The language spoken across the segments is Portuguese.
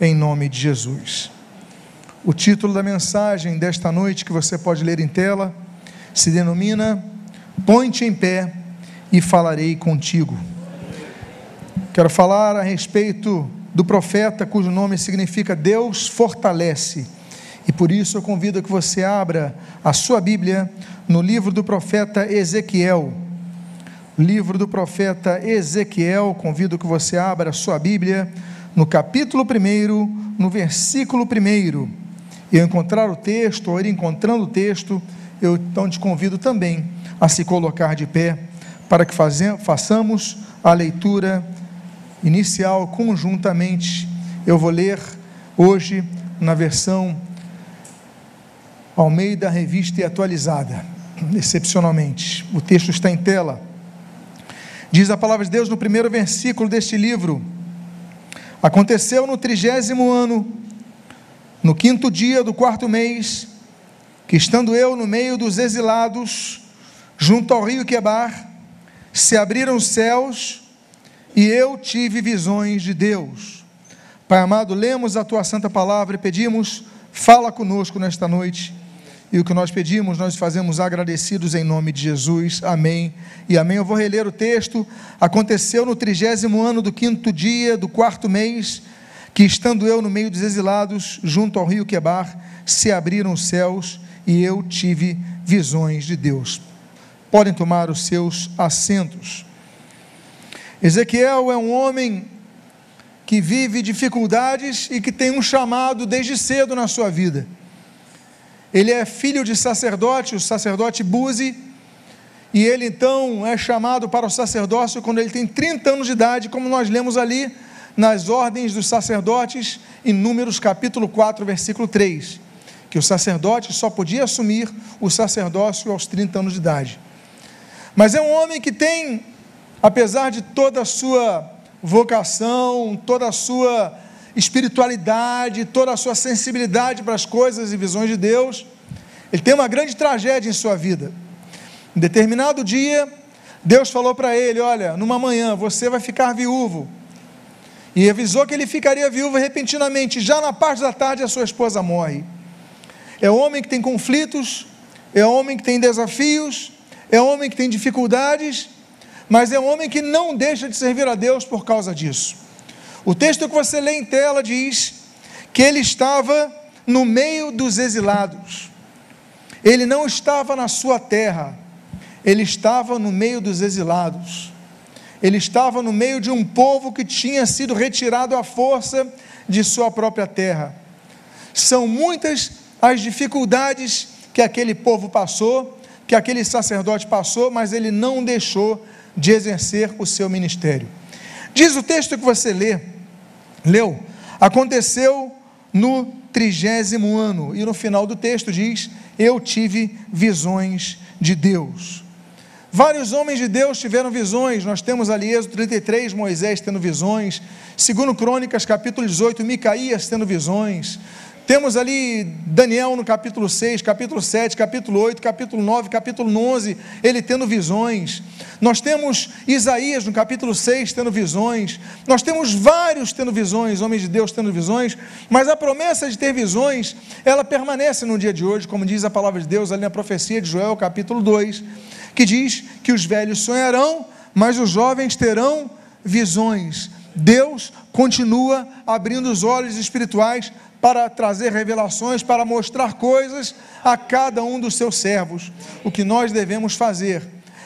em nome de Jesus. O título da mensagem desta noite, que você pode ler em tela, se denomina Põe-te em pé e falarei contigo. Quero falar a respeito do profeta cujo nome significa Deus fortalece. E por isso eu convido que você abra a sua Bíblia no livro do profeta Ezequiel. Livro do profeta Ezequiel, convido que você abra a sua Bíblia no capítulo 1, no versículo 1. Eu encontrar o texto, ou ir encontrando o texto, eu então te convido também a se colocar de pé para que façamos a leitura inicial conjuntamente. Eu vou ler hoje na versão Almeida Revista e Atualizada, excepcionalmente. O texto está em tela. Diz a palavra de Deus no primeiro versículo deste livro: Aconteceu no trigésimo ano, no quinto dia do quarto mês, que estando eu no meio dos exilados, junto ao rio Quebar, se abriram os céus e eu tive visões de Deus. Pai amado, lemos a tua santa palavra e pedimos, fala conosco nesta noite. E o que nós pedimos, nós fazemos agradecidos em nome de Jesus. Amém e amém. Eu vou reler o texto. Aconteceu no trigésimo ano do quinto dia do quarto mês, que estando eu no meio dos exilados, junto ao rio Quebar, se abriram os céus e eu tive visões de Deus. Podem tomar os seus assentos. Ezequiel é um homem que vive dificuldades e que tem um chamado desde cedo na sua vida. Ele é filho de sacerdote, o sacerdote Buzi, e ele então é chamado para o sacerdócio quando ele tem 30 anos de idade, como nós lemos ali nas ordens dos sacerdotes, em Números capítulo 4, versículo 3, que o sacerdote só podia assumir o sacerdócio aos 30 anos de idade. Mas é um homem que tem apesar de toda a sua vocação, toda a sua espiritualidade, toda a sua sensibilidade para as coisas e visões de Deus, ele tem uma grande tragédia em sua vida. Em determinado dia, Deus falou para ele: Olha, numa manhã você vai ficar viúvo. E avisou que ele ficaria viúvo repentinamente. Já na parte da tarde, a sua esposa morre. É homem que tem conflitos, é homem que tem desafios, é homem que tem dificuldades, mas é um homem que não deixa de servir a Deus por causa disso. O texto que você lê em tela diz que ele estava no meio dos exilados. Ele não estava na sua terra, ele estava no meio dos exilados. Ele estava no meio de um povo que tinha sido retirado à força de sua própria terra. São muitas as dificuldades que aquele povo passou, que aquele sacerdote passou, mas ele não deixou de exercer o seu ministério. Diz o texto que você lê, leu, aconteceu no trigésimo ano, e no final do texto diz: Eu tive visões de Deus. Vários homens de Deus tiveram visões, nós temos ali Êxodo 33, Moisés tendo visões, segundo Crônicas, capítulo 18, Micaías tendo visões, temos ali Daniel no capítulo 6, capítulo 7, capítulo 8, capítulo 9, capítulo 11, ele tendo visões. Nós temos Isaías no capítulo 6 tendo visões. Nós temos vários tendo visões, homens de Deus tendo visões, mas a promessa de ter visões, ela permanece no dia de hoje, como diz a palavra de Deus ali na profecia de Joel, capítulo 2, que diz que os velhos sonharão, mas os jovens terão visões. Deus continua abrindo os olhos espirituais para trazer revelações, para mostrar coisas a cada um dos seus servos. O que nós devemos fazer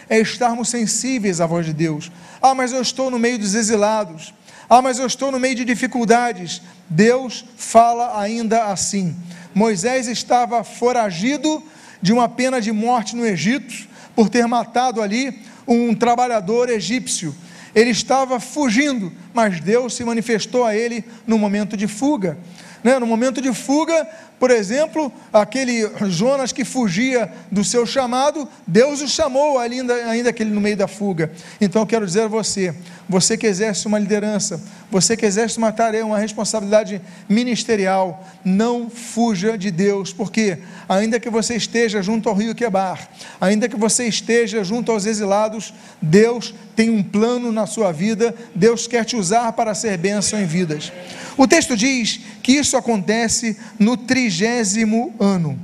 é estarmos sensíveis à voz de Deus. Ah, mas eu estou no meio dos exilados. Ah, mas eu estou no meio de dificuldades. Deus fala ainda assim. Moisés estava foragido de uma pena de morte no Egito por ter matado ali um trabalhador egípcio. Ele estava fugindo, mas Deus se manifestou a ele no momento de fuga. Né? No momento de fuga, por exemplo, aquele Jonas que fugia do seu chamado, Deus o chamou ainda, ainda no meio da fuga. Então eu quero dizer a você, você que exerce uma liderança, você que exerce uma tarefa, uma responsabilidade ministerial, não fuja de Deus, porque ainda que você esteja junto ao rio Quebar, ainda que você esteja junto aos exilados, Deus tem um plano na sua vida, Deus quer te usar para ser bênção em vidas. O texto diz que isso acontece no trigésimo ano.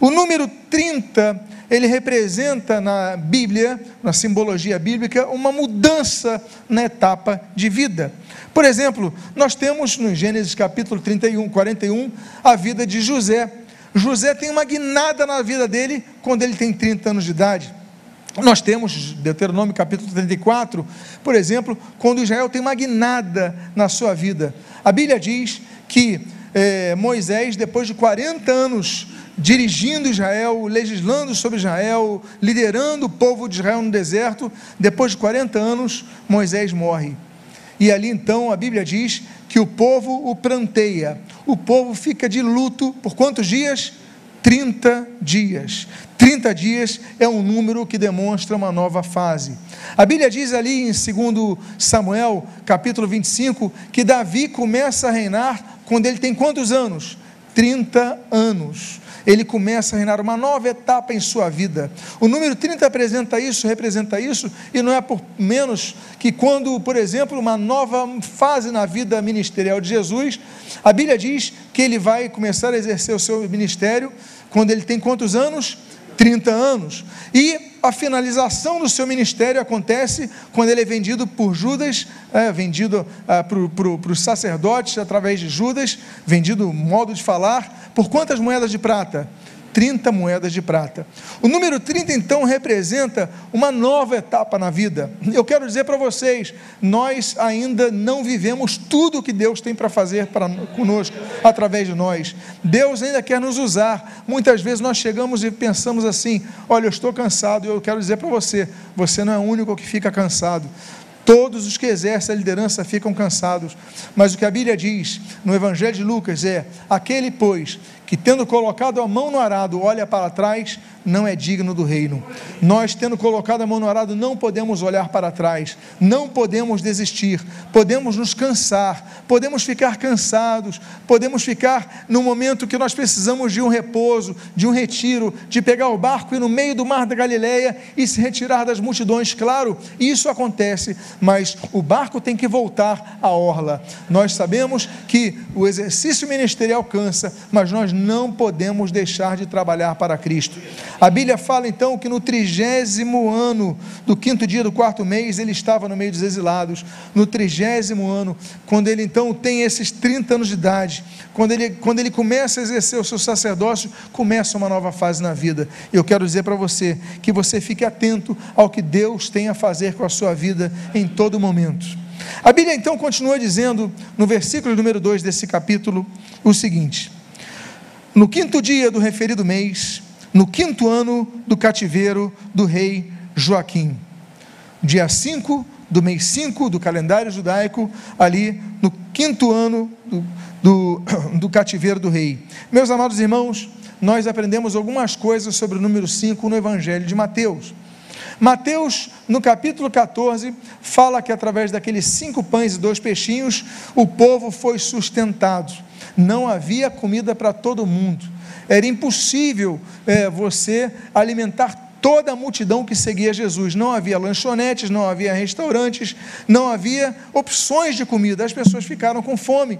O número 30, ele representa na Bíblia, na simbologia bíblica, uma mudança na etapa de vida. Por exemplo, nós temos no Gênesis capítulo 31, 41, a vida de José. José tem uma guinada na vida dele quando ele tem 30 anos de idade. Nós temos Deuteronômio capítulo 34, por exemplo, quando Israel tem uma guinada na sua vida. A Bíblia diz que é, Moisés, depois de 40 anos dirigindo Israel, legislando sobre Israel, liderando o povo de Israel no deserto, depois de 40 anos, Moisés morre. E ali então a Bíblia diz que o povo o pranteia, o povo fica de luto por quantos dias? 30 dias. 30 dias é um número que demonstra uma nova fase. A Bíblia diz ali em 2 Samuel, capítulo 25, que Davi começa a reinar quando ele tem quantos anos? 30 anos ele começa a reinar uma nova etapa em sua vida. O número 30 apresenta isso, representa isso, e não é por menos que quando, por exemplo, uma nova fase na vida ministerial de Jesus, a Bíblia diz que ele vai começar a exercer o seu ministério quando ele tem quantos anos? 30 anos. E a finalização do seu ministério acontece quando ele é vendido por Judas, é, vendido é, para os sacerdotes através de Judas, vendido modo de falar, por quantas moedas de prata? 30 moedas de prata. O número 30 então representa uma nova etapa na vida. Eu quero dizer para vocês, nós ainda não vivemos tudo o que Deus tem para fazer para conosco através de nós. Deus ainda quer nos usar. Muitas vezes nós chegamos e pensamos assim: "Olha, eu estou cansado". Eu quero dizer para você, você não é o único que fica cansado. Todos os que exercem a liderança ficam cansados, mas o que a Bíblia diz no Evangelho de Lucas é: aquele, pois, que tendo colocado a mão no arado olha para trás, não é digno do reino. Nós, tendo colocado a mão no arado, não podemos olhar para trás, não podemos desistir, podemos nos cansar, podemos ficar cansados, podemos ficar no momento que nós precisamos de um repouso, de um retiro, de pegar o barco e no meio do mar da Galileia e se retirar das multidões. Claro, isso acontece, mas o barco tem que voltar à orla. Nós sabemos que o exercício ministerial cansa, mas nós não podemos deixar de trabalhar para Cristo. A Bíblia fala então que no trigésimo ano do quinto dia do quarto mês, ele estava no meio dos exilados. No trigésimo ano, quando ele então tem esses 30 anos de idade, quando ele, quando ele começa a exercer o seu sacerdócio, começa uma nova fase na vida. Eu quero dizer para você que você fique atento ao que Deus tem a fazer com a sua vida em todo momento. A Bíblia então continua dizendo, no versículo número 2 desse capítulo, o seguinte: No quinto dia do referido mês, no quinto ano do cativeiro do rei Joaquim. Dia 5 do mês 5 do calendário judaico, ali no quinto ano do, do, do cativeiro do rei. Meus amados irmãos, nós aprendemos algumas coisas sobre o número 5 no Evangelho de Mateus. Mateus, no capítulo 14, fala que através daqueles cinco pães e dois peixinhos, o povo foi sustentado. Não havia comida para todo mundo. Era impossível é, você alimentar toda a multidão que seguia Jesus. Não havia lanchonetes, não havia restaurantes, não havia opções de comida. As pessoas ficaram com fome.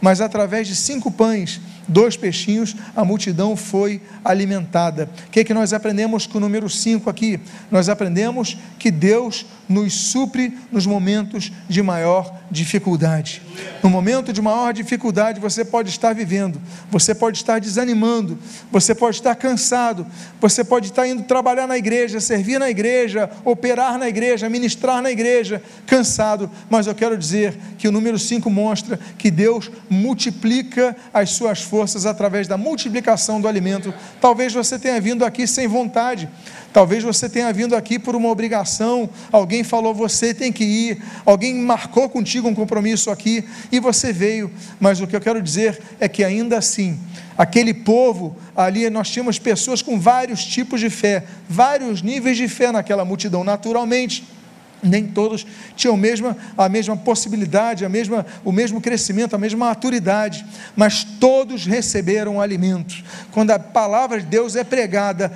Mas através de cinco pães dois peixinhos, a multidão foi alimentada. O que, é que nós aprendemos com o número 5 aqui? Nós aprendemos que Deus nos supre nos momentos de maior dificuldade. No momento de maior dificuldade, você pode estar vivendo, você pode estar desanimando, você pode estar cansado, você pode estar indo trabalhar na igreja, servir na igreja, operar na igreja, ministrar na igreja, cansado, mas eu quero dizer que o número 5 mostra que Deus multiplica as suas forças através da multiplicação do alimento. Talvez você tenha vindo aqui sem vontade, talvez você tenha vindo aqui por uma obrigação, alguém falou você tem que ir, alguém marcou contigo um compromisso aqui e você veio, mas o que eu quero dizer é que ainda assim, aquele povo, ali nós tínhamos pessoas com vários tipos de fé, vários níveis de fé naquela multidão, naturalmente nem todos tinham a mesma, a mesma possibilidade, a mesma, o mesmo crescimento, a mesma maturidade, mas todos receberam alimento. Quando a palavra de Deus é pregada,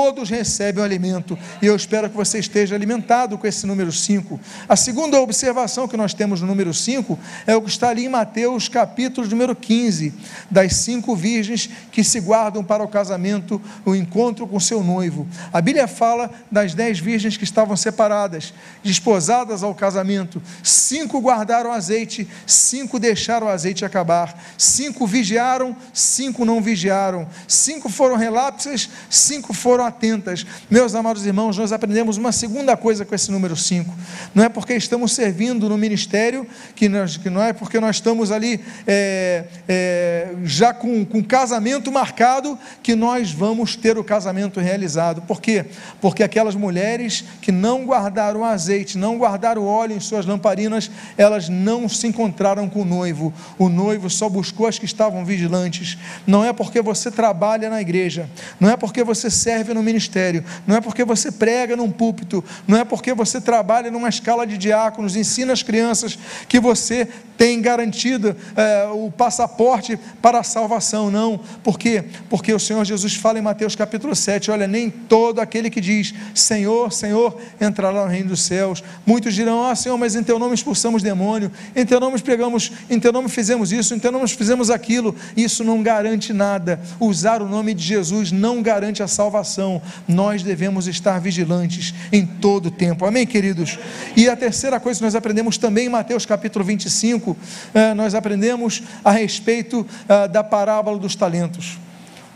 todos recebem o alimento. E eu espero que você esteja alimentado com esse número 5. A segunda observação que nós temos no número 5 é o que está ali em Mateus, capítulo número 15, das cinco virgens que se guardam para o casamento, o encontro com seu noivo. A Bíblia fala das dez virgens que estavam separadas, desposadas ao casamento. Cinco guardaram azeite, cinco deixaram o azeite acabar. Cinco vigiaram, cinco não vigiaram. Cinco foram relapses, cinco foram atentas. Meus amados irmãos, nós aprendemos uma segunda coisa com esse número 5. Não é porque estamos servindo no ministério, que, nós, que não é porque nós estamos ali é, é, já com, com casamento marcado, que nós vamos ter o casamento realizado. Por quê? Porque aquelas mulheres que não guardaram azeite, não guardaram óleo em suas lamparinas, elas não se encontraram com o noivo. O noivo só buscou as que estavam vigilantes. Não é porque você trabalha na igreja, não é porque você serve serve no ministério, não é porque você prega num púlpito, não é porque você trabalha numa escala de diáconos, ensina as crianças que você tem garantido é, o passaporte para a salvação, não. Por quê? Porque o Senhor Jesus fala em Mateus capítulo 7: olha, nem todo aquele que diz Senhor, Senhor, entrará no reino dos céus. Muitos dirão: Ah, Senhor, mas em teu nome expulsamos demônio, em teu nome pregamos, em teu nome fizemos isso, em teu nome fizemos aquilo. Isso não garante nada. Usar o nome de Jesus não garante a salvação nós devemos estar vigilantes em todo o tempo. Amém, queridos? E a terceira coisa que nós aprendemos também em Mateus capítulo 25, eh, nós aprendemos a respeito eh, da parábola dos talentos.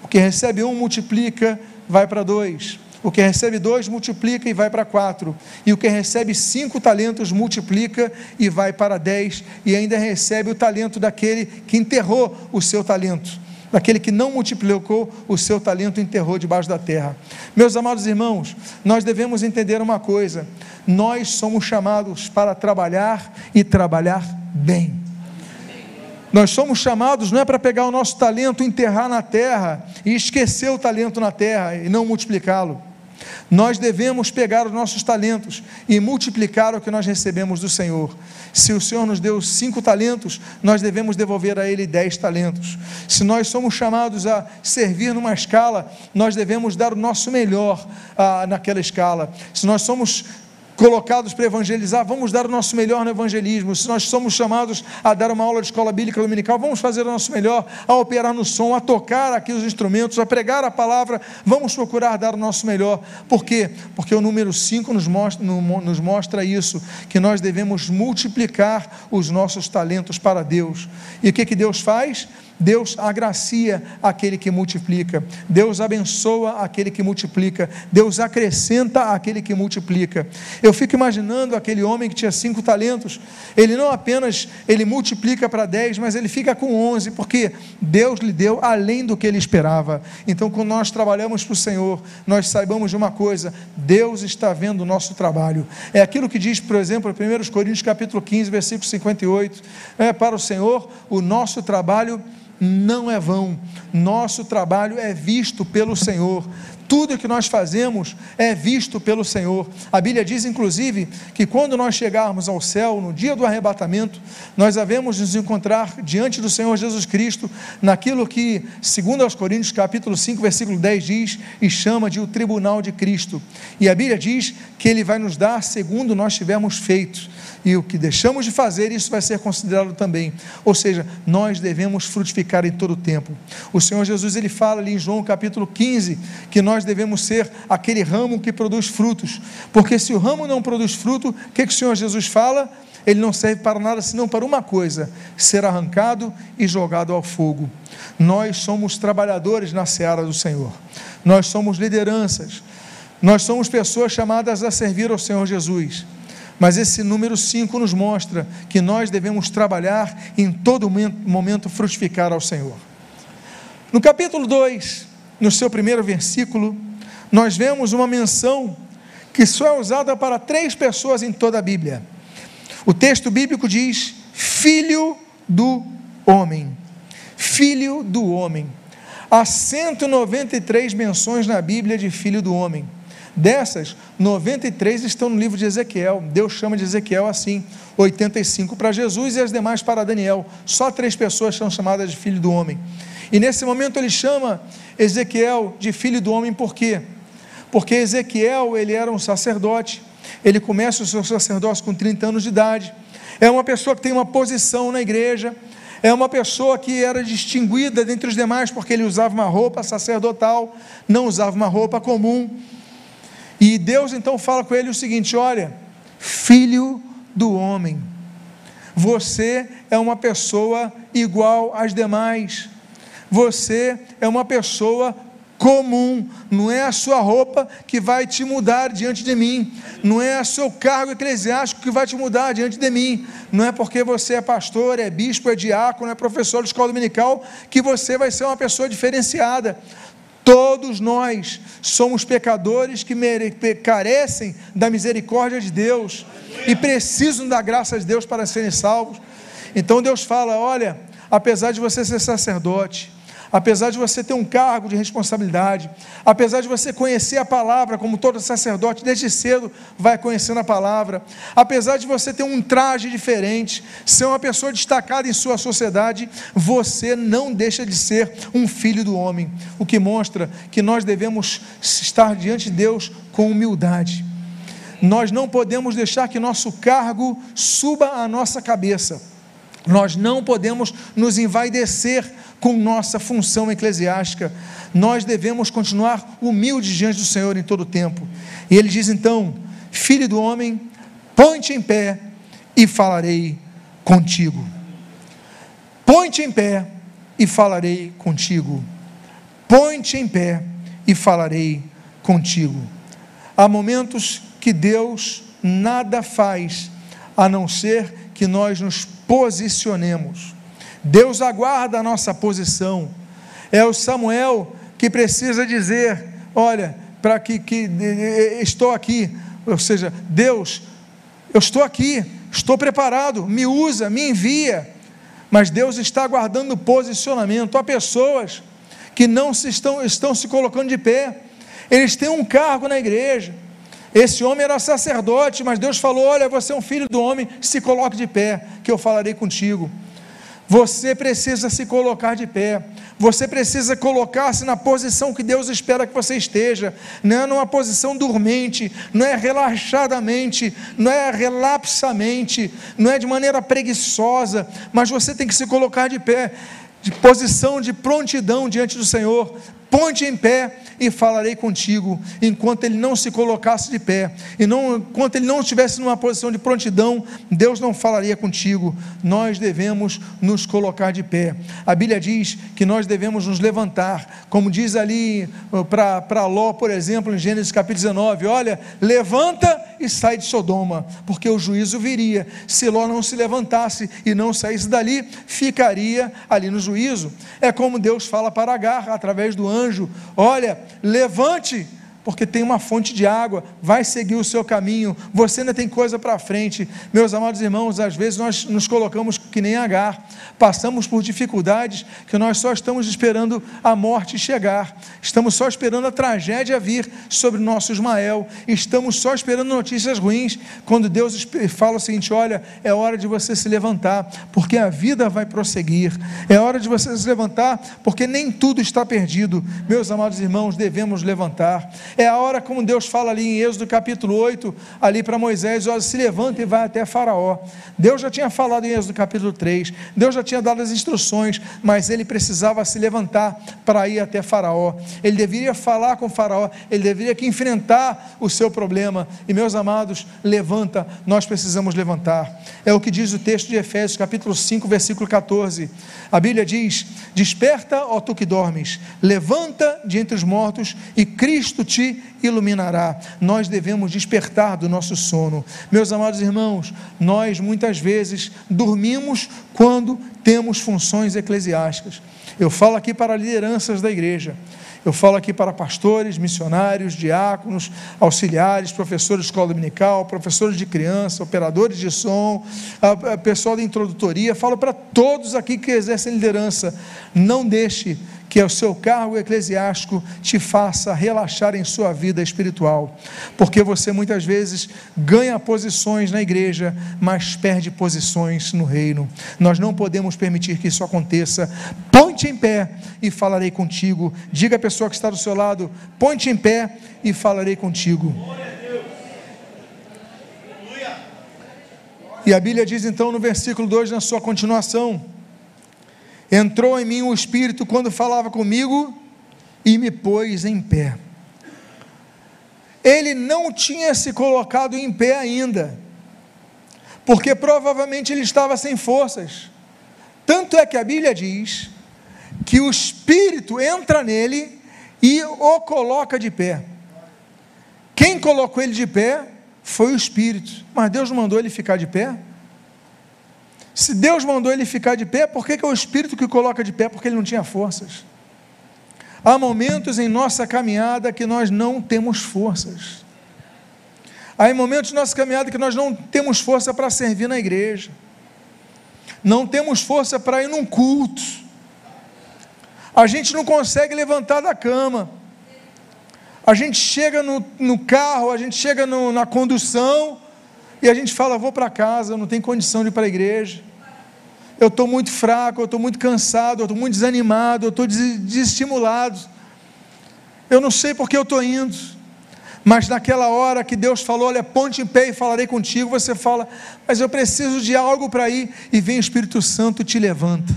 O que recebe um multiplica, vai para dois. O que recebe dois multiplica e vai para quatro. E o que recebe cinco talentos multiplica e vai para dez. E ainda recebe o talento daquele que enterrou o seu talento daquele que não multiplicou o seu talento e enterrou debaixo da terra. Meus amados irmãos, nós devemos entender uma coisa: nós somos chamados para trabalhar e trabalhar bem. Nós somos chamados não é para pegar o nosso talento, enterrar na terra e esquecer o talento na terra e não multiplicá-lo. Nós devemos pegar os nossos talentos e multiplicar o que nós recebemos do Senhor. Se o Senhor nos deu cinco talentos, nós devemos devolver a Ele dez talentos. Se nós somos chamados a servir numa escala, nós devemos dar o nosso melhor ah, naquela escala. Se nós somos colocados para evangelizar, vamos dar o nosso melhor no evangelismo. Se nós somos chamados a dar uma aula de escola bíblica dominical, vamos fazer o nosso melhor, a operar no som, a tocar aqui os instrumentos, a pregar a palavra, vamos procurar dar o nosso melhor. Por quê? Porque o número 5 nos mostra, nos mostra isso, que nós devemos multiplicar os nossos talentos para Deus. E o que, que Deus faz? Deus agracia aquele que multiplica, Deus abençoa aquele que multiplica, Deus acrescenta aquele que multiplica. Eu fico imaginando aquele homem que tinha cinco talentos, ele não apenas ele multiplica para dez, mas ele fica com onze, porque Deus lhe deu além do que ele esperava. Então, quando nós trabalhamos para o Senhor, nós saibamos de uma coisa: Deus está vendo o nosso trabalho. É aquilo que diz, por exemplo, em 1 Coríntios capítulo 15, versículo 58, é para o Senhor o nosso trabalho não é vão. Nosso trabalho é visto pelo Senhor. Tudo que nós fazemos é visto pelo Senhor. A Bíblia diz, inclusive, que quando nós chegarmos ao céu, no dia do arrebatamento, nós havemos nos encontrar diante do Senhor Jesus Cristo, naquilo que, segundo aos Coríntios, capítulo 5, versículo 10, diz e chama de o tribunal de Cristo. E a Bíblia diz que Ele vai nos dar segundo nós tivermos feito e o que deixamos de fazer, isso vai ser considerado também. Ou seja, nós devemos frutificar em todo o tempo. O Senhor Jesus ele fala ali em João capítulo 15 que nós devemos ser aquele ramo que produz frutos, porque se o ramo não produz fruto, o que, que o Senhor Jesus fala? Ele não serve para nada senão para uma coisa: ser arrancado e jogado ao fogo. Nós somos trabalhadores na seara do Senhor, nós somos lideranças, nós somos pessoas chamadas a servir ao Senhor Jesus. Mas esse número 5 nos mostra que nós devemos trabalhar em todo momento frutificar ao Senhor. No capítulo 2, no seu primeiro versículo, nós vemos uma menção que só é usada para três pessoas em toda a Bíblia. O texto bíblico diz: Filho do homem. Filho do homem. Há 193 menções na Bíblia de filho do homem. Dessas, 93 estão no livro de Ezequiel. Deus chama de Ezequiel assim: 85 para Jesus e as demais para Daniel. Só três pessoas são chamadas de filho do homem. E nesse momento ele chama Ezequiel de filho do homem por quê? porque Ezequiel, ele era um sacerdote, ele começa o seu sacerdócio com 30 anos de idade, é uma pessoa que tem uma posição na igreja, é uma pessoa que era distinguida dentre os demais porque ele usava uma roupa sacerdotal, não usava uma roupa comum. E Deus então fala com ele o seguinte: olha, filho do homem, você é uma pessoa igual às demais, você é uma pessoa comum, não é a sua roupa que vai te mudar diante de mim, não é o seu cargo eclesiástico que vai te mudar diante de mim, não é porque você é pastor, é bispo, é diácono, é professor de escola dominical que você vai ser uma pessoa diferenciada. Todos nós somos pecadores que carecem da misericórdia de Deus e precisam da graça de Deus para serem salvos. Então Deus fala: olha, apesar de você ser sacerdote, apesar de você ter um cargo de responsabilidade, apesar de você conhecer a palavra, como todo sacerdote desde cedo vai conhecendo a palavra, apesar de você ter um traje diferente, ser uma pessoa destacada em sua sociedade, você não deixa de ser um filho do homem, o que mostra que nós devemos estar diante de Deus com humildade. Nós não podemos deixar que nosso cargo suba a nossa cabeça. Nós não podemos nos envaidecer com nossa função eclesiástica, nós devemos continuar humildes diante do Senhor em todo o tempo. E ele diz então: Filho do homem, põe-te em pé e falarei contigo. Põe-te em pé e falarei contigo. Põe-te em pé e falarei contigo. Há momentos que Deus nada faz a não ser que nós nos posicionemos. Deus aguarda a nossa posição. É o Samuel que precisa dizer: olha, para que, que estou aqui. Ou seja, Deus, eu estou aqui, estou preparado, me usa, me envia. Mas Deus está aguardando posicionamento. Há pessoas que não se estão, estão se colocando de pé. Eles têm um cargo na igreja. Esse homem era sacerdote, mas Deus falou: Olha, você é um filho do homem, se coloque de pé, que eu falarei contigo. Você precisa se colocar de pé. Você precisa colocar-se na posição que Deus espera que você esteja. Não é numa posição dormente, não é relaxadamente, não é relapsamente, não é de maneira preguiçosa, mas você tem que se colocar de pé, de posição de prontidão diante do Senhor, Ponte em pé e falarei contigo, enquanto ele não se colocasse de pé, e não, enquanto ele não estivesse numa posição de prontidão, Deus não falaria contigo. Nós devemos nos colocar de pé. A Bíblia diz que nós devemos nos levantar, como diz ali uh, para Ló, por exemplo, em Gênesis capítulo 19: olha, levanta e sai de Sodoma, porque o juízo viria. Se Ló não se levantasse e não saísse dali, ficaria ali no juízo. É como Deus fala para Agar através do anjo anjo: Olha, levante porque tem uma fonte de água, vai seguir o seu caminho, você ainda tem coisa para frente. Meus amados irmãos, às vezes nós nos colocamos que nem Agar, passamos por dificuldades que nós só estamos esperando a morte chegar, estamos só esperando a tragédia vir sobre o nosso Ismael, estamos só esperando notícias ruins, quando Deus fala o seguinte: olha, é hora de você se levantar, porque a vida vai prosseguir, é hora de você se levantar, porque nem tudo está perdido. Meus amados irmãos, devemos levantar é a hora como Deus fala ali em Êxodo capítulo 8, ali para Moisés, olha, se levanta e vai até Faraó. Deus já tinha falado em Êxodo capítulo 3, Deus já tinha dado as instruções, mas ele precisava se levantar para ir até Faraó. Ele deveria falar com Faraó, ele deveria que enfrentar o seu problema. E meus amados, levanta, nós precisamos levantar. É o que diz o texto de Efésios, capítulo 5, versículo 14. A Bíblia diz: Desperta, ó tu que dormes, levanta de entre os mortos e Cristo te iluminará. Nós devemos despertar do nosso sono. Meus amados irmãos, nós muitas vezes dormimos quando temos funções eclesiásticas. Eu falo aqui para lideranças da igreja. Eu falo aqui para pastores, missionários, diáconos, auxiliares, professores de escola dominical, professores de criança, operadores de som, pessoal da introdutoria. Falo para todos aqui que exercem liderança: não deixe que o seu cargo eclesiástico te faça relaxar em sua vida espiritual, porque você muitas vezes ganha posições na igreja, mas perde posições no reino. Nós não podemos permitir que isso aconteça. Ponte em pé e falarei contigo. Diga à pessoa que está do seu lado: ponte em pé e falarei contigo. E a Bíblia diz então no versículo 2, na sua continuação: Entrou em mim o Espírito quando falava comigo e me pôs em pé. Ele não tinha se colocado em pé ainda, porque provavelmente ele estava sem forças. Tanto é que a Bíblia diz que o Espírito entra nele e o coloca de pé. Quem colocou ele de pé foi o Espírito, mas Deus mandou ele ficar de pé? Se Deus mandou ele ficar de pé, por que, que é o Espírito que o coloca de pé? Porque ele não tinha forças. Há momentos em nossa caminhada que nós não temos forças. Há momentos em nossa caminhada que nós não temos força para servir na igreja. Não temos força para ir num culto. A gente não consegue levantar da cama. A gente chega no, no carro, a gente chega no, na condução, e a gente fala, vou para casa, eu não tenho condição de ir para a igreja. Eu estou muito fraco, eu estou muito cansado, eu estou muito desanimado, eu estou desestimulado. Eu não sei porque eu estou indo. Mas naquela hora que Deus falou, olha, ponte em pé e falarei contigo, você fala, mas eu preciso de algo para ir, e vem o Espírito Santo e te levanta.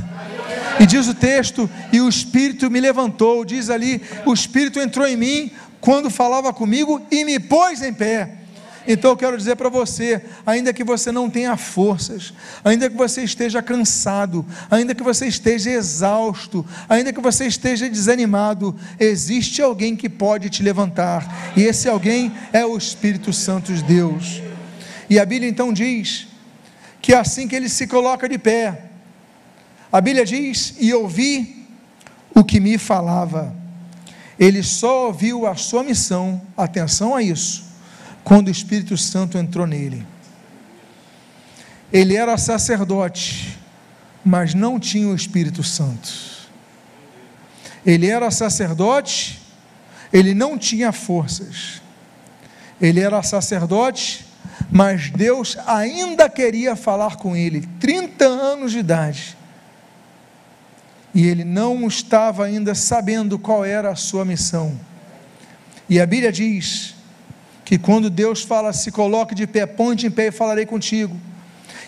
E diz o texto, e o Espírito me levantou, diz ali, o Espírito entrou em mim quando falava comigo e me pôs em pé. Então eu quero dizer para você, ainda que você não tenha forças, ainda que você esteja cansado, ainda que você esteja exausto, ainda que você esteja desanimado, existe alguém que pode te levantar, e esse alguém é o Espírito Santo de Deus. E a Bíblia então diz que é assim que ele se coloca de pé, a Bíblia diz: E ouvi o que me falava. Ele só ouviu a sua missão, atenção a isso, quando o Espírito Santo entrou nele. Ele era sacerdote, mas não tinha o Espírito Santo. Ele era sacerdote, ele não tinha forças. Ele era sacerdote, mas Deus ainda queria falar com ele, 30 anos de idade. E ele não estava ainda sabendo qual era a sua missão. E a Bíblia diz que quando Deus fala, se coloque de pé, ponte em pé e falarei contigo.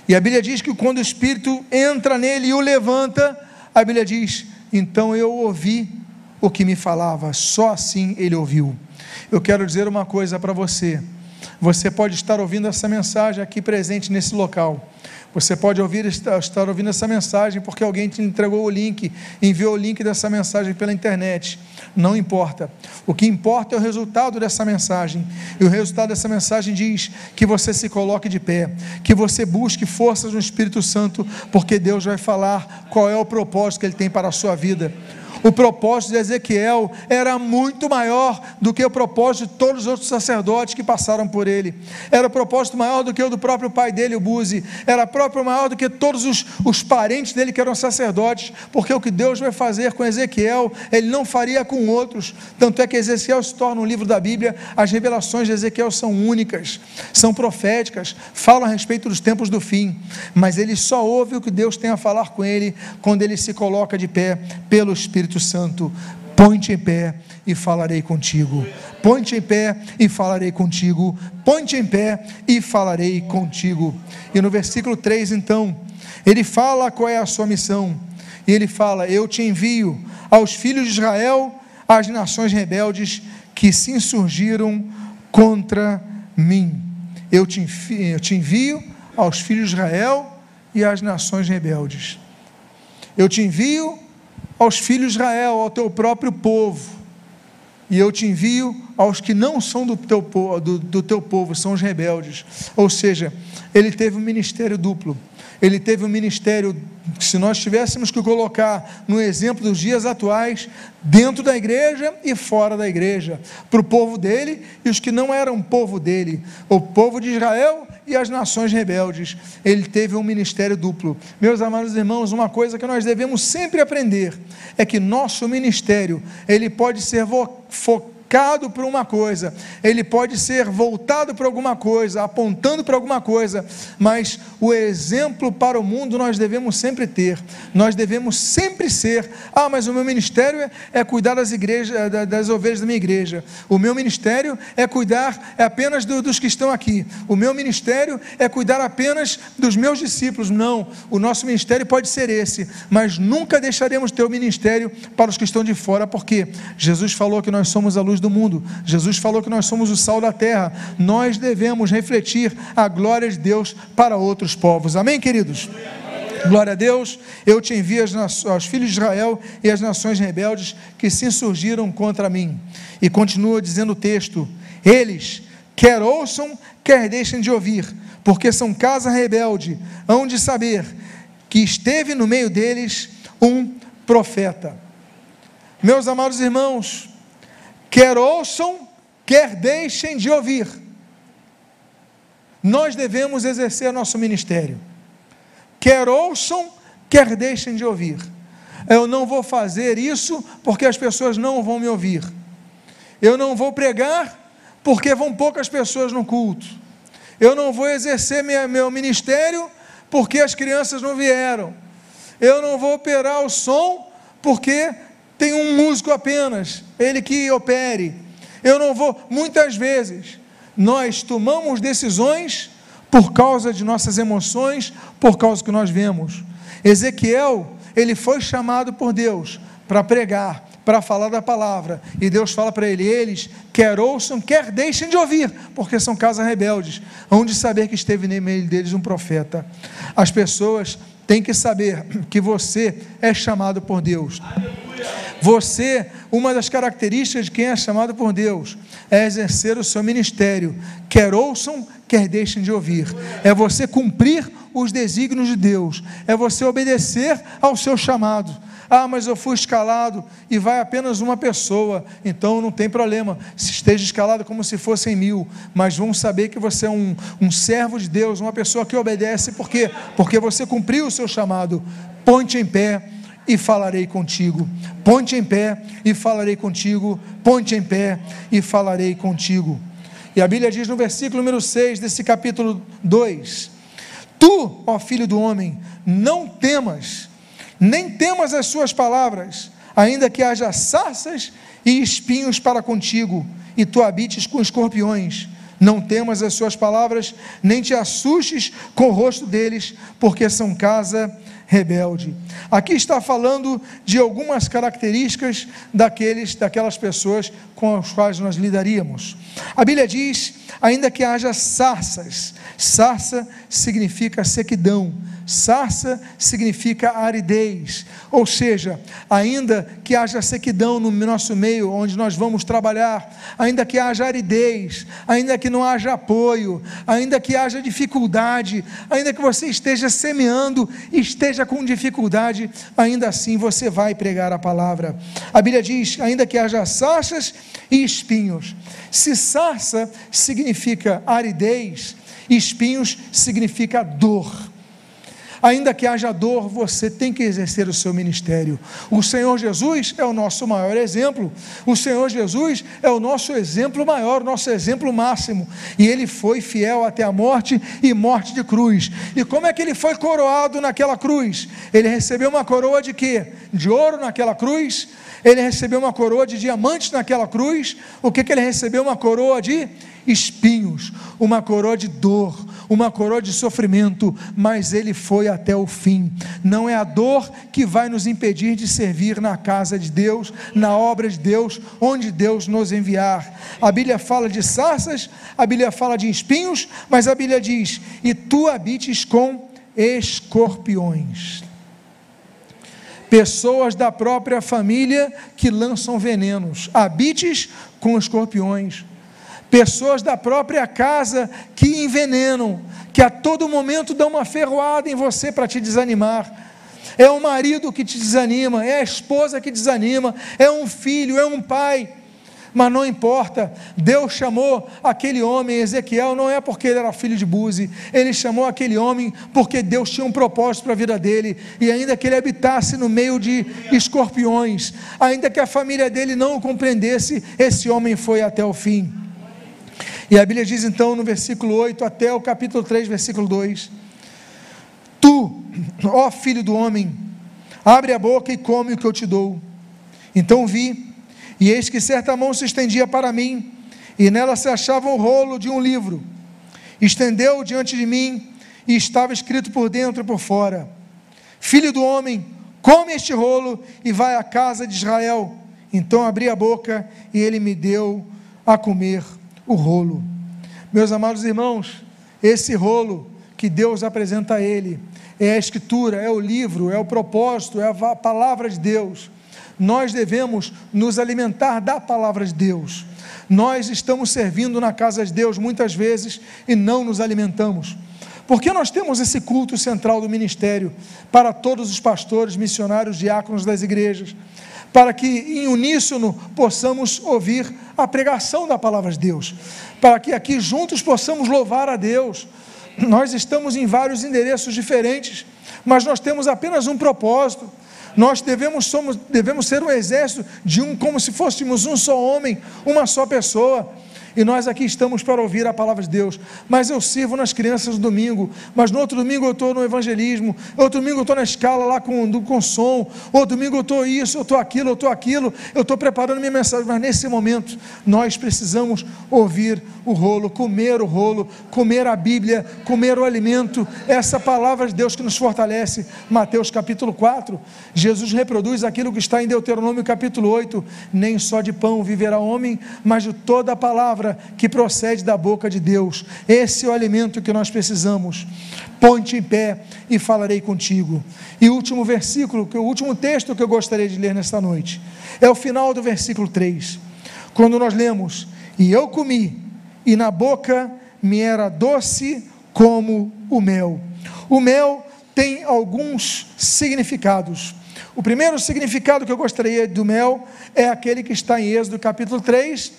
E a Bíblia diz que quando o Espírito entra nele e o levanta, a Bíblia diz: então eu ouvi o que me falava, só assim ele ouviu. Eu quero dizer uma coisa para você. Você pode estar ouvindo essa mensagem aqui presente nesse local. Você pode ouvir, estar ouvindo essa mensagem porque alguém te entregou o link, enviou o link dessa mensagem pela internet. Não importa. O que importa é o resultado dessa mensagem. E o resultado dessa mensagem diz que você se coloque de pé, que você busque forças no Espírito Santo, porque Deus vai falar qual é o propósito que Ele tem para a sua vida. O propósito de Ezequiel era muito maior do que o propósito de todos os outros sacerdotes que passaram por ele. Era o propósito maior do que o do próprio pai dele, o Buzi. Era próprio maior do que todos os, os parentes dele que eram sacerdotes. Porque o que Deus vai fazer com Ezequiel, ele não faria com outros. Tanto é que Ezequiel se torna um livro da Bíblia. As revelações de Ezequiel são únicas, são proféticas, falam a respeito dos tempos do fim. Mas ele só ouve o que Deus tem a falar com ele quando ele se coloca de pé pelo Espírito Santo, põe-te em pé e falarei contigo. Põe-te em pé e falarei contigo. Põe-te em pé e falarei contigo. E no versículo 3, então, ele fala qual é a sua missão. E ele fala: Eu te envio aos filhos de Israel, às nações rebeldes que se insurgiram contra mim. Eu te, envio, eu te envio aos filhos de Israel e às nações rebeldes. Eu te envio aos filhos de Israel, ao teu próprio povo. E eu te envio aos que não são do teu, do, do teu povo, são os rebeldes. Ou seja, ele teve um ministério duplo. ele teve um ministério, se nós tivéssemos que colocar no exemplo dos dias atuais, dentro da igreja e fora da igreja, para o povo dele e os que não eram povo dele, o povo de Israel e as nações rebeldes. Ele teve um ministério duplo. Meus amados irmãos, uma coisa que nós devemos sempre aprender é que nosso ministério, ele pode ser focado focado para uma coisa, ele pode ser voltado para alguma coisa, apontando para alguma coisa, mas o exemplo para o mundo nós devemos sempre ter, nós devemos sempre ser. Ah, mas o meu ministério é, é cuidar das igrejas, das ovelhas da minha igreja. O meu ministério é cuidar apenas do, dos que estão aqui. O meu ministério é cuidar apenas dos meus discípulos. Não, o nosso ministério pode ser esse, mas nunca deixaremos ter o ministério para os que estão de fora, porque Jesus falou que nós somos a luz do mundo. Jesus falou que nós somos o sal da terra. Nós devemos refletir a glória de Deus para outros povos. Amém, queridos? Glória a Deus, eu te envio aos filhos de Israel e às nações rebeldes que se insurgiram contra mim. E continua dizendo o texto: eles, quer ouçam, quer deixem de ouvir, porque são casa rebelde, hão de saber que esteve no meio deles um profeta. Meus amados irmãos, quer ouçam, quer deixem de ouvir. Nós devemos exercer nosso ministério. Quer ouçam, quer deixem de ouvir. Eu não vou fazer isso porque as pessoas não vão me ouvir. Eu não vou pregar porque vão poucas pessoas no culto. Eu não vou exercer minha, meu ministério porque as crianças não vieram. Eu não vou operar o som porque tem um músico apenas, ele que opere. Eu não vou, muitas vezes, nós tomamos decisões por causa de nossas emoções, por causa que nós vemos. Ezequiel, ele foi chamado por Deus para pregar, para falar da palavra, e Deus fala para ele: eles quer ouçam, quer deixem de ouvir, porque são casas rebeldes, onde saber que esteve no meio deles um profeta. As pessoas têm que saber que você é chamado por Deus. Você, uma das características de quem é chamado por Deus, é exercer o seu ministério, quer ouçam, quer deixem de ouvir. É você cumprir os desígnios de Deus, é você obedecer ao seu chamado. Ah, mas eu fui escalado e vai apenas uma pessoa, então não tem problema. Se esteja escalado como se fossem mil, mas vamos saber que você é um, um servo de Deus, uma pessoa que obedece, por quê? Porque você cumpriu o seu chamado. Ponte em pé e falarei contigo. Ponte em pé e falarei contigo. Ponte em pé e falarei contigo. E a Bíblia diz no versículo número 6 desse capítulo 2: Tu, ó filho do homem, não temas, nem temas as suas palavras, ainda que haja sarças e espinhos para contigo, e tu habites com escorpiões. Não temas as suas palavras, nem te assustes com o rosto deles, porque são casa rebelde. Aqui está falando de algumas características daqueles, daquelas pessoas com as quais nós lidaríamos. A Bíblia diz: ainda que haja sarças, sarça significa sequidão, Sarça significa aridez, ou seja, ainda que haja sequidão no nosso meio onde nós vamos trabalhar, ainda que haja aridez, ainda que não haja apoio, ainda que haja dificuldade, ainda que você esteja semeando esteja com dificuldade, ainda assim você vai pregar a palavra. A Bíblia diz: ainda que haja sarças e espinhos. Se sarça significa aridez, espinhos significa dor. Ainda que haja dor, você tem que exercer o seu ministério. O Senhor Jesus é o nosso maior exemplo. O Senhor Jesus é o nosso exemplo maior, nosso exemplo máximo. E ele foi fiel até a morte e morte de cruz. E como é que ele foi coroado naquela cruz? Ele recebeu uma coroa de quê? De ouro naquela cruz? Ele recebeu uma coroa de diamantes naquela cruz? O que, que ele recebeu? Uma coroa de espinhos, uma coroa de dor, uma coroa de sofrimento, mas ele foi até o fim. Não é a dor que vai nos impedir de servir na casa de Deus, na obra de Deus, onde Deus nos enviar. A Bíblia fala de sarças, a Bíblia fala de espinhos, mas a Bíblia diz: "E tu habites com escorpiões" pessoas da própria família que lançam venenos, habites com escorpiões pessoas da própria casa que envenenam, que a todo momento dão uma ferroada em você para te desanimar. É o marido que te desanima, é a esposa que desanima, é um filho, é um pai. Mas não importa, Deus chamou aquele homem, Ezequiel, não é porque ele era filho de Buzi, ele chamou aquele homem porque Deus tinha um propósito para a vida dele, e ainda que ele habitasse no meio de escorpiões, ainda que a família dele não o compreendesse, esse homem foi até o fim. E a Bíblia diz então no versículo 8 até o capítulo 3, versículo 2: Tu, ó filho do homem, abre a boca e come o que eu te dou. Então vi e eis que certa mão se estendia para mim, e nela se achava o rolo de um livro. Estendeu diante de mim, e estava escrito por dentro e por fora: Filho do homem, come este rolo e vai à casa de Israel. Então abri a boca e ele me deu a comer o rolo. Meus amados irmãos, esse rolo que Deus apresenta a ele é a escritura, é o livro, é o propósito, é a palavra de Deus nós devemos nos alimentar da palavra de Deus. Nós estamos servindo na casa de Deus muitas vezes e não nos alimentamos. Porque nós temos esse culto central do ministério para todos os pastores, missionários, diáconos das igrejas, para que em uníssono possamos ouvir a pregação da palavra de Deus, para que aqui juntos possamos louvar a Deus. Nós estamos em vários endereços diferentes, mas nós temos apenas um propósito. Nós devemos, somos, devemos ser um exército de um, como se fôssemos um só homem, uma só pessoa e nós aqui estamos para ouvir a palavra de Deus. Mas eu sirvo nas crianças no domingo, mas no outro domingo eu estou no evangelismo, outro domingo eu estou na escala lá com, com som, outro domingo eu estou isso, eu estou aquilo, eu estou aquilo, eu estou preparando minha mensagem, mas nesse momento nós precisamos ouvir o rolo, comer o rolo, comer a Bíblia, comer o alimento, essa palavra de Deus que nos fortalece. Mateus capítulo 4, Jesus reproduz aquilo que está em Deuteronômio capítulo 8: nem só de pão viverá homem, mas de toda a palavra palavra que procede da boca de Deus. Esse é o alimento que nós precisamos. Ponte em pé e falarei contigo. E o último versículo, o último texto que eu gostaria de ler nesta noite, é o final do versículo 3. Quando nós lemos: E eu comi, e na boca me era doce como o mel. O mel tem alguns significados. O primeiro significado que eu gostaria do mel é aquele que está em Êxodo capítulo 3,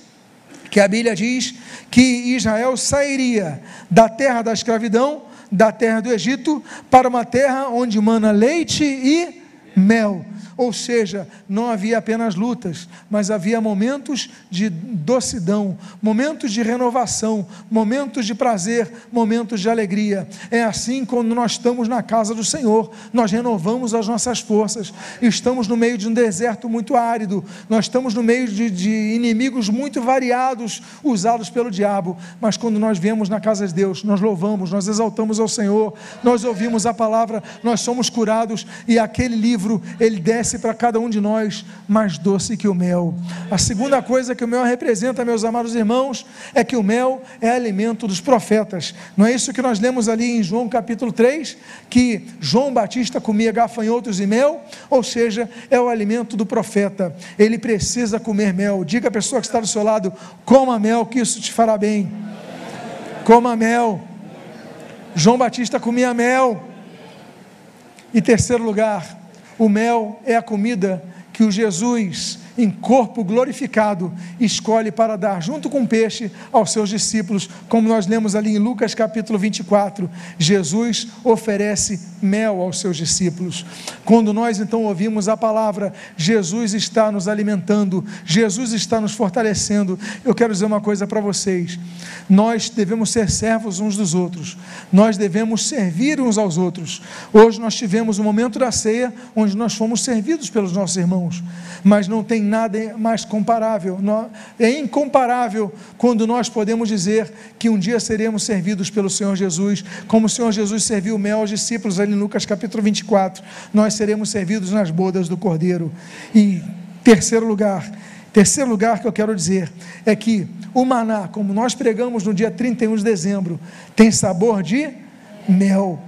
que a Bíblia diz que Israel sairia da terra da escravidão, da terra do Egito, para uma terra onde mana leite e mel. Ou seja, não havia apenas lutas, mas havia momentos de docidão, momentos de renovação, momentos de prazer, momentos de alegria. É assim quando nós estamos na casa do Senhor, nós renovamos as nossas forças. Estamos no meio de um deserto muito árido, nós estamos no meio de, de inimigos muito variados usados pelo diabo, mas quando nós viemos na casa de Deus, nós louvamos, nós exaltamos ao Senhor, nós ouvimos a palavra, nós somos curados e aquele livro, ele desce desce para cada um de nós mais doce que o mel. A segunda coisa que o mel representa, meus amados irmãos, é que o mel é alimento dos profetas. Não é isso que nós lemos ali em João capítulo 3? Que João Batista comia gafanhotos e mel, ou seja, é o alimento do profeta. Ele precisa comer mel. Diga à pessoa que está do seu lado: coma mel, que isso te fará bem. Coma mel. João Batista comia mel. E terceiro lugar, o mel é a comida que o Jesus em corpo glorificado, escolhe para dar, junto com o peixe, aos seus discípulos, como nós lemos ali em Lucas capítulo 24. Jesus oferece mel aos seus discípulos. Quando nós então ouvimos a palavra, Jesus está nos alimentando, Jesus está nos fortalecendo. Eu quero dizer uma coisa para vocês: nós devemos ser servos uns dos outros, nós devemos servir uns aos outros. Hoje nós tivemos o momento da ceia, onde nós fomos servidos pelos nossos irmãos, mas não tem nada mais comparável. É incomparável quando nós podemos dizer que um dia seremos servidos pelo Senhor Jesus, como o Senhor Jesus serviu mel aos discípulos ali em Lucas capítulo 24. Nós seremos servidos nas bodas do Cordeiro. E terceiro lugar, terceiro lugar que eu quero dizer é que o maná, como nós pregamos no dia 31 de dezembro, tem sabor de mel.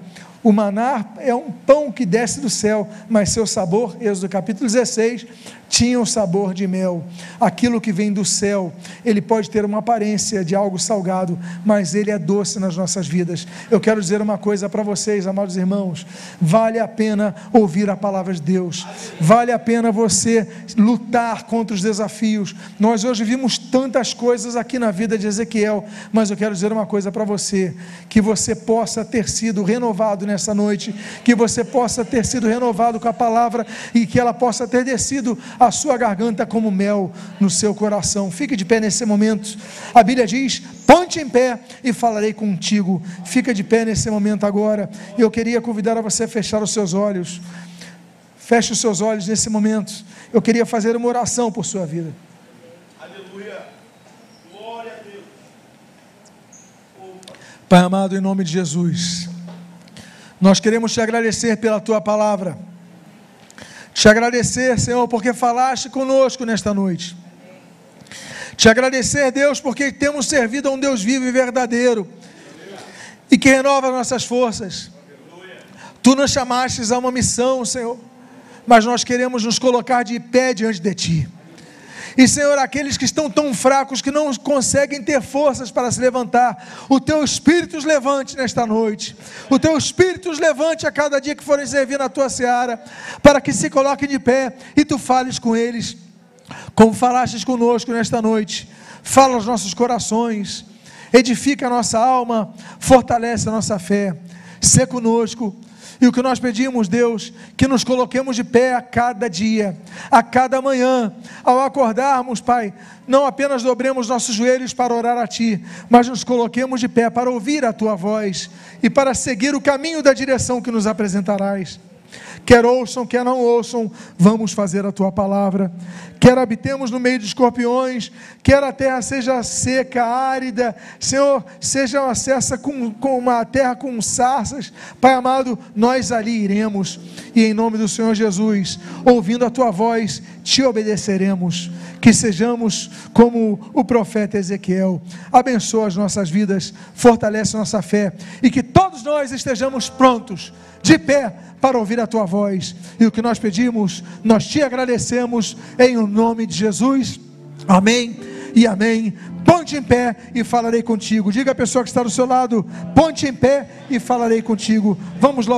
O maná é um pão que desce do céu, mas seu sabor, Êxodo capítulo 16, tinha o sabor de mel. Aquilo que vem do céu, ele pode ter uma aparência de algo salgado, mas ele é doce nas nossas vidas. Eu quero dizer uma coisa para vocês, amados irmãos: vale a pena ouvir a palavra de Deus, vale a pena você lutar contra os desafios. Nós hoje vimos tantas coisas aqui na vida de Ezequiel, mas eu quero dizer uma coisa para você: que você possa ter sido renovado nessa noite, que você possa ter sido renovado com a palavra e que ela possa ter descido a sua garganta como mel no seu coração. Fique de pé nesse momento. A Bíblia diz: ponte em pé e falarei contigo. Fica de pé nesse momento agora. Eu queria convidar a você a fechar os seus olhos. Feche os seus olhos nesse momento. Eu queria fazer uma oração por sua vida. Aleluia. Glória a Deus. Pai amado, em nome de Jesus, nós queremos te agradecer pela tua palavra. Te agradecer, Senhor, porque falaste conosco nesta noite. Te agradecer, Deus, porque temos servido a um Deus vivo e verdadeiro e que renova nossas forças. Tu nos chamastes a uma missão, Senhor, mas nós queremos nos colocar de pé diante de Ti. E, Senhor, aqueles que estão tão fracos que não conseguem ter forças para se levantar, o teu espírito os levante nesta noite. O teu espírito os levante a cada dia que forem servir na tua seara, para que se coloquem de pé e tu fales com eles, como falastes conosco nesta noite. Fala aos nossos corações, edifica a nossa alma, fortalece a nossa fé. Sê conosco e o que nós pedimos, Deus, que nos coloquemos de pé a cada dia, a cada manhã, ao acordarmos, Pai, não apenas dobremos nossos joelhos para orar a Ti, mas nos coloquemos de pé para ouvir a Tua voz e para seguir o caminho da direção que nos apresentarás. Quer ouçam, quer não ouçam, vamos fazer a tua palavra. Quer habitemos no meio de escorpiões, quer a terra seja seca, árida, Senhor, seja com, com uma terra com sarças, Pai amado, nós ali iremos, e em nome do Senhor Jesus, ouvindo a tua voz, te obedeceremos. Que sejamos como o profeta Ezequiel, abençoa as nossas vidas, fortalece nossa fé, e que todos nós estejamos prontos, de pé, para ouvir a tua voz. E o que nós pedimos, nós te agradecemos em o nome de Jesus. Amém e amém. Ponte em pé e falarei contigo. Diga a pessoa que está do seu lado: ponte em pé e falarei contigo. Vamos logo.